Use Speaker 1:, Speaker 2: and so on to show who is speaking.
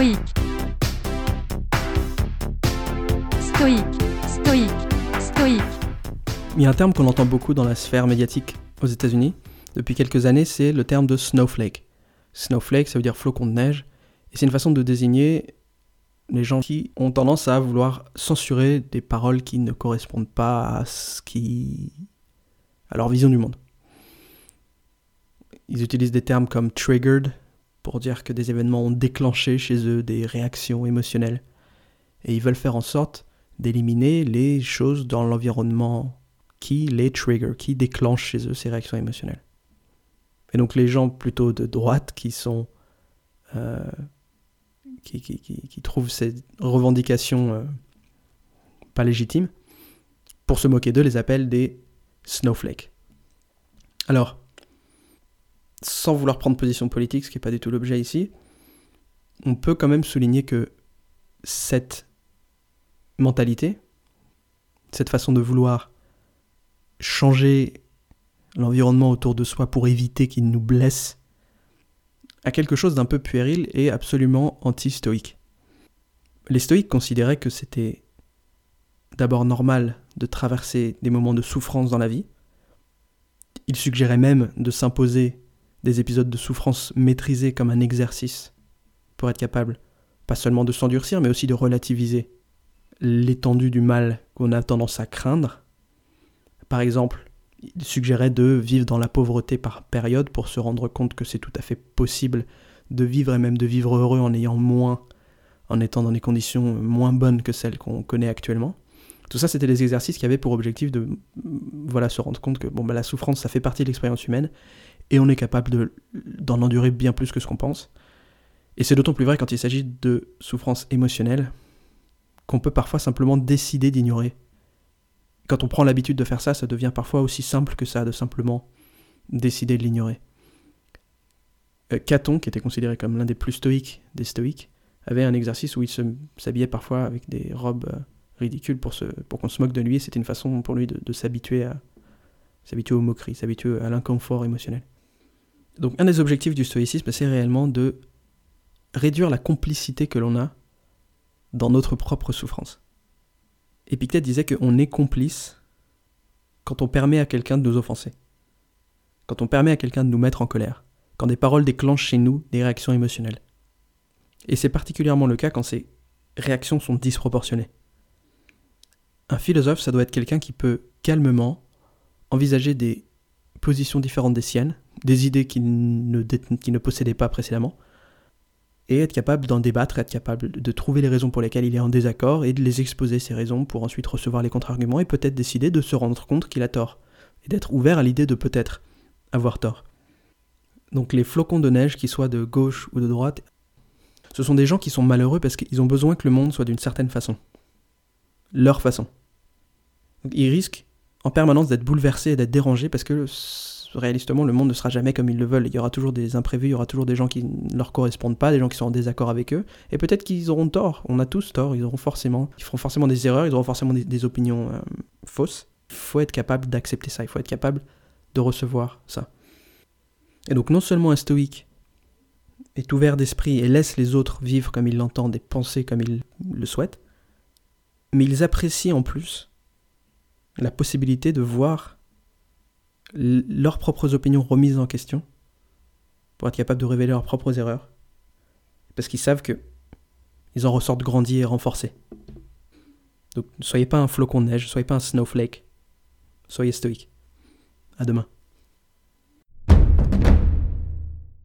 Speaker 1: stoïque, stoïque, stoïque, stoïque.
Speaker 2: Il y a un terme qu'on entend beaucoup dans la sphère médiatique aux États-Unis depuis quelques années, c'est le terme de snowflake. Snowflake, ça veut dire flocon de neige, et c'est une façon de désigner les gens qui ont tendance à vouloir censurer des paroles qui ne correspondent pas à ce qui à leur vision du monde. Ils utilisent des termes comme triggered pour dire que des événements ont déclenché chez eux des réactions émotionnelles. Et ils veulent faire en sorte d'éliminer les choses dans l'environnement qui les trigger, qui déclenchent chez eux ces réactions émotionnelles. Et donc les gens plutôt de droite qui sont... Euh, qui, qui, qui, trouvent ces revendications euh, pas légitimes, pour se moquer d'eux, les appellent des snowflakes. Alors, sans vouloir prendre position politique, ce qui n'est pas du tout l'objet ici, on peut quand même souligner que cette mentalité, cette façon de vouloir changer l'environnement autour de soi pour éviter qu'il nous blesse, a quelque chose d'un peu puéril et absolument anti-stoïque. Les stoïques considéraient que c'était d'abord normal de traverser des moments de souffrance dans la vie. Ils suggéraient même de s'imposer des épisodes de souffrance maîtrisés comme un exercice pour être capable pas seulement de s'endurcir, mais aussi de relativiser l'étendue du mal qu'on a tendance à craindre. Par exemple, il suggérait de vivre dans la pauvreté par période pour se rendre compte que c'est tout à fait possible de vivre et même de vivre heureux en ayant moins, en étant dans des conditions moins bonnes que celles qu'on connaît actuellement. Tout ça, c'était des exercices qui avaient pour objectif de voilà, se rendre compte que bon, bah, la souffrance, ça fait partie de l'expérience humaine, et on est capable d'en endurer bien plus que ce qu'on pense. Et c'est d'autant plus vrai quand il s'agit de souffrance émotionnelle, qu'on peut parfois simplement décider d'ignorer quand on prend l'habitude de faire ça, ça devient parfois aussi simple que ça, de simplement décider de l'ignorer. Euh, Caton, qui était considéré comme l'un des plus stoïques des stoïques, avait un exercice où il s'habillait parfois avec des robes euh, ridicules pour, qu'on se moque de lui, et c'était une façon pour lui de, s'habituer s'habituer aux moqueries, s'habituer à l'inconfort émotionnel. Donc un des objectifs du stoïcisme, c'est réellement de réduire la complicité que l'on a dans notre propre souffrance. Épictète disait qu'on est complice quand on permet à quelqu'un de nous offenser, quand on permet à quelqu'un de nous mettre en colère, quand des paroles déclenchent chez nous des réactions émotionnelles. Et c'est particulièrement le cas quand ces réactions sont disproportionnées. Un philosophe, ça doit être quelqu'un qui peut calmement envisager des positions différentes des siennes, des idées qu'il ne, possédait pas précédemment, et être capable d'en débattre, être capable de trouver les raisons pour lesquelles il est en désaccord et de les exposer ces raisons pour ensuite recevoir les contre-arguments et peut-être décider de se rendre compte qu'il a tort et d'être ouvert à l'idée de peut-être avoir tort. Donc les flocons de neige, qu'ils soient de gauche ou de droite, ce sont des gens qui sont malheureux parce qu'ils ont besoin que le monde soit d'une certaine façon. Leur façon. ils risquent en permanence d'être bouleversés et d'être dérangés parce que réalistement, le monde ne sera jamais comme ils le veulent. Il y aura toujours des imprévus, il y aura toujours des gens qui ne leur correspondent pas, des gens qui sont en désaccord avec eux. Et peut-être qu'ils auront tort. On a tous tort. Ils auront forcément, ils feront forcément des erreurs, ils auront forcément des, opinions euh, fausses. Il faut être capable d'accepter ça. Il faut être capable de recevoir ça. Et donc, non seulement un stoïque est ouvert d'esprit et laisse les autres vivre comme ils l'entendent et penser comme ils le souhaitent, mais ils apprécient en plus la possibilité de voir leurs propres opinions remises en question pour être capables de révéler leurs propres erreurs. Parce qu'ils savent que ils en ressortent grandis et renforcés. Donc ne soyez pas un flocon de neige, ne soyez pas un snowflake. Soyez stoïque. À demain.